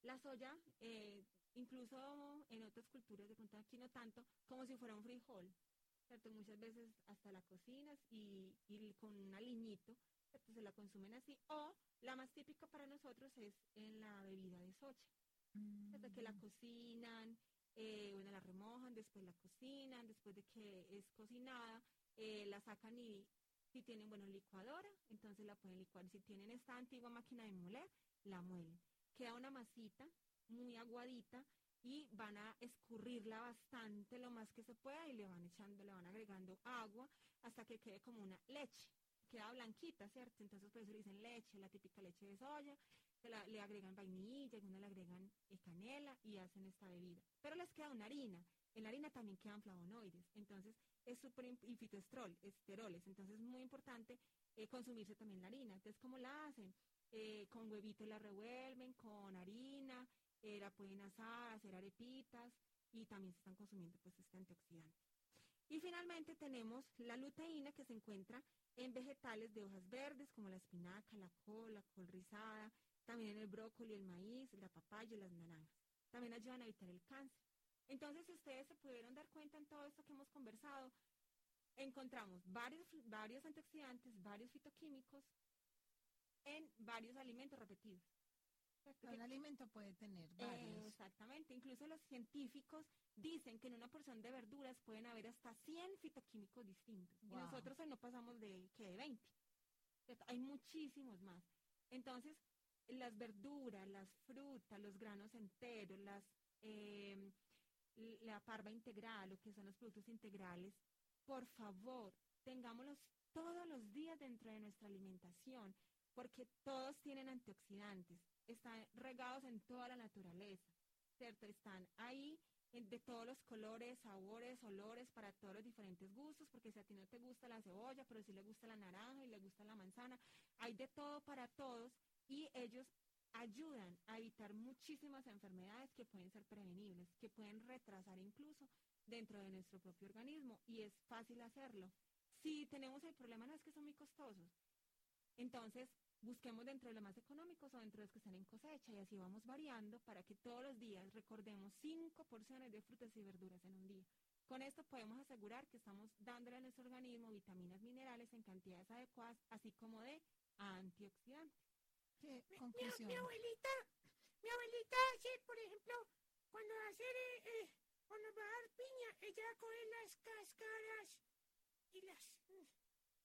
La soya, eh, incluso en otras culturas, de pronto aquí no tanto, como si fuera un frijol. ¿Cierto? Muchas veces hasta la cocinas y, y con un aliñito, ¿cierto? se la consumen así. O la más típica para nosotros es en la bebida de soya. ¿cierto? Que la Mm. cocinan, eh, bueno, la remojan, después la cocinan, después de que es cocinada, eh, la sacan y si tienen, bueno, licuadora, entonces la pueden licuar. Si tienen esta antigua máquina de moler, la muelen. Queda una masita muy aguadita y van a escurrirla bastante lo más que se pueda y le van echando, le van agregando agua hasta que quede como una leche. Queda blanquita, ¿cierto? Entonces por eso le dicen leche, la típica leche de soya. Le agregan vainilla, algunos le agregan eh, canela y hacen esta bebida. Pero les queda una harina. En la harina también quedan flavonoides. Entonces es súper y esteroles. Entonces es muy importante eh, consumirse también la harina. Entonces, ¿cómo la hacen? Eh, con huevito la revuelven, con harina, eh, la pueden asar, hacer arepitas y también se están consumiendo pues este antioxidante. Y finalmente tenemos la luteína que se encuentra en vegetales de hojas verdes como la espinaca, la col, la col rizada, también en el brócoli, el maíz, la papaya y las naranjas. También ayudan a evitar el cáncer. Entonces, si ustedes se pudieron dar cuenta en todo esto que hemos conversado, encontramos varios, varios antioxidantes, varios fitoquímicos en varios alimentos repetidos. Un Que- alimento puede tener eh, varios. exactamente. Incluso los científicos dicen que en una porción de verduras pueden haber hasta 100 fitoquímicos distintos. Y nosotros hoy no pasamos de, ¿qué? de 20. ¿Cierto? Hay muchísimos más. Entonces, las verduras, las frutas, los granos enteros, las, eh, l- la parva integral, lo que son los productos integrales, por favor, tengámoslos todos los días dentro de nuestra alimentación, porque todos tienen antioxidantes, están regados en toda la naturaleza, ¿cierto? Están ahí de todos los colores, sabores, olores, para todos los diferentes gustos, porque si a ti no te gusta la cebolla, pero si le gusta la naranja y le gusta la manzana, hay de todo para todos y ellos ayudan a evitar muchísimas enfermedades que pueden ser prevenibles, que pueden retrasar incluso dentro de nuestro propio organismo y es fácil hacerlo. Si tenemos el problema no es que son muy costosos, entonces busquemos dentro de los más económicos o dentro de los que están en cosecha y así vamos variando para que todos los días recordemos cinco porciones de frutas y verduras en un día. Con esto podemos asegurar que estamos dándole a nuestro organismo vitaminas, minerales en cantidades adecuadas, así como de antioxidantes. ¿Qué Mi, conclusión? mi abuelita, mi abuelita hace, por ejemplo, cuando va a hacer, eh, eh, cuando va a dar piña, ella coge las cáscaras y las, mm,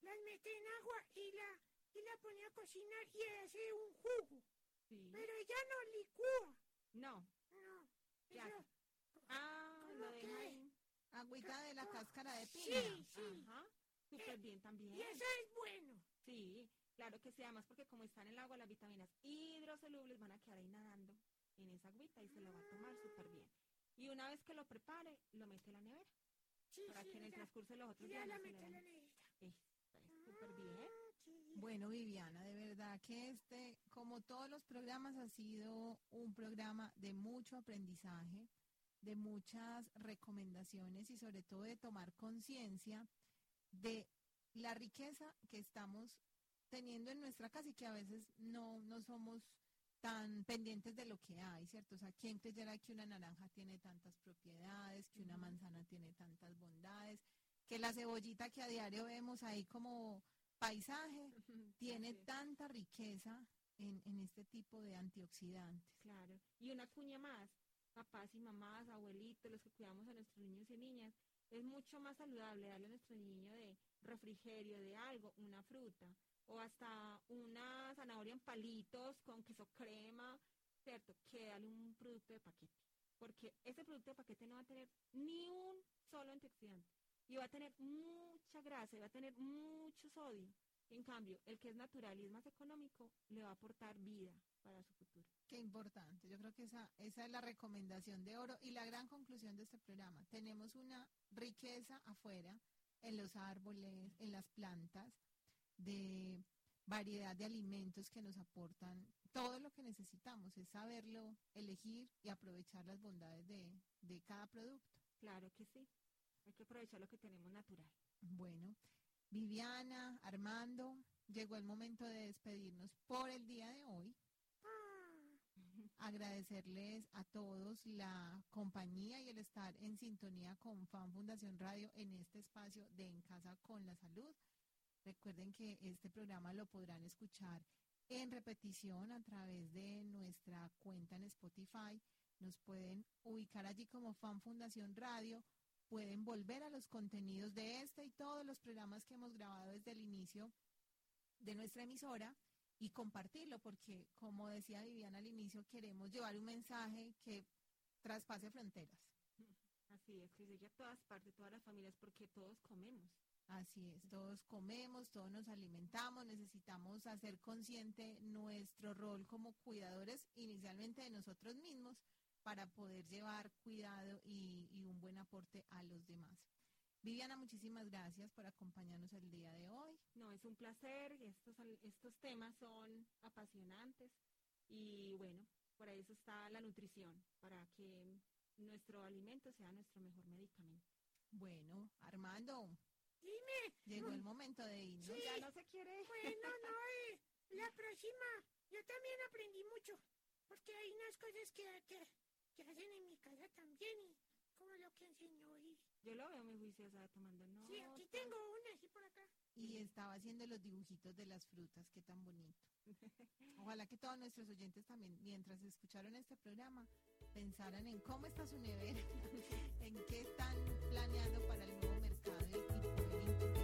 las mete en agua y la, y la pone a cocinar y hace un jugo. Sí. Pero ella no licúa, No. no. ¿Qué Eso- hace? Ah, ¿Cómo lo deja ahí. Agüita de la cáscara de Sí, piña. sí. Ajá. Súper bien también. Y eso es bueno. Sí, claro que sí, además porque como están en el agua, las vitaminas hidrosolubles van a quedar ahí nadando en esa agüita y se lo va a tomar súper bien. Y una vez que lo prepare, lo mete en la nevera Sí, para sí, que en el ya- transcurso de los otros ya días la mete en la nevera. Está es súper bien. Ah, sí. Bueno, Viviana, de verdad que este, como todos los programas, ha sido un programa de mucho aprendizaje, de muchas recomendaciones y sobre todo de tomar conciencia de la riqueza que estamos teniendo en nuestra casa y que a veces no, no somos tan pendientes de lo que hay, ¿cierto? O sea, ¿quién creyera que una naranja tiene tantas propiedades, que una manzana tiene tantas bondades, que la cebollita que a diario vemos ahí como paisaje tiene Así tanta riqueza en, en este tipo de antioxidantes? Claro. Y una cuña más, papás y mamás, abuelitos, los que cuidamos a nuestros niños y niñas, es mucho más saludable darle a nuestro niño de refrigerio, de algo, una fruta, o hasta una zanahoria en palitos con queso crema, ¿cierto? Que darle un producto de paquete. Porque ese producto de paquete no va a tener ni un solo antioxidante. Y va a tener mucha grasa, y va a tener mucho sodio. En cambio, el que es natural y es más económico, le va a aportar vida para su futuro. Qué importante. Yo creo que esa, esa es la recomendación de oro y la gran conclusión de este programa. Tenemos una riqueza afuera, en los árboles, en las plantas, de variedad de alimentos que nos aportan todo lo que necesitamos. Es saberlo elegir y aprovechar las bondades de, de cada producto. Claro que sí. Hay que aprovechar lo que tenemos natural. Bueno, Viviana, Armando, llegó el momento de despedirnos por el día de hoy. Agradecerles a todos la compañía y el estar en sintonía con Fan Fundación Radio en este espacio de En Casa con la Salud. Recuerden que este programa lo podrán escuchar en repetición a través de nuestra cuenta en Spotify. Nos pueden ubicar allí como Fan Fundación Radio pueden volver a los contenidos de este y todos los programas que hemos grabado desde el inicio de nuestra emisora y compartirlo, porque como decía Viviana al inicio, queremos llevar un mensaje que traspase fronteras. Así es, que llegue a todas partes, todas las familias, porque todos comemos. Así es, todos comemos, todos nos alimentamos, necesitamos hacer consciente nuestro rol como cuidadores inicialmente de nosotros mismos para poder llevar cuidado y, y un buen aporte a los demás. Viviana, muchísimas gracias por acompañarnos el día de hoy. No, es un placer, estos, estos temas son apasionantes y bueno, por eso está la nutrición, para que nuestro alimento sea nuestro mejor medicamento. Bueno, Armando, Dime. llegó el momento de irnos. Ya no se quiere. Bueno, no, eh, la próxima. Yo también aprendí mucho. Porque hay unas cosas que, que, que hacen en mi casa también y como lo que enseñó y... Yo lo veo muy juiciosa tomando notas. Sí, aquí tengo una, así por acá. Y estaba haciendo los dibujitos de las frutas, qué tan bonito. Ojalá que todos nuestros oyentes también, mientras escucharon este programa, pensaran en cómo está su nevera, en qué están planeando para el nuevo mercado y poder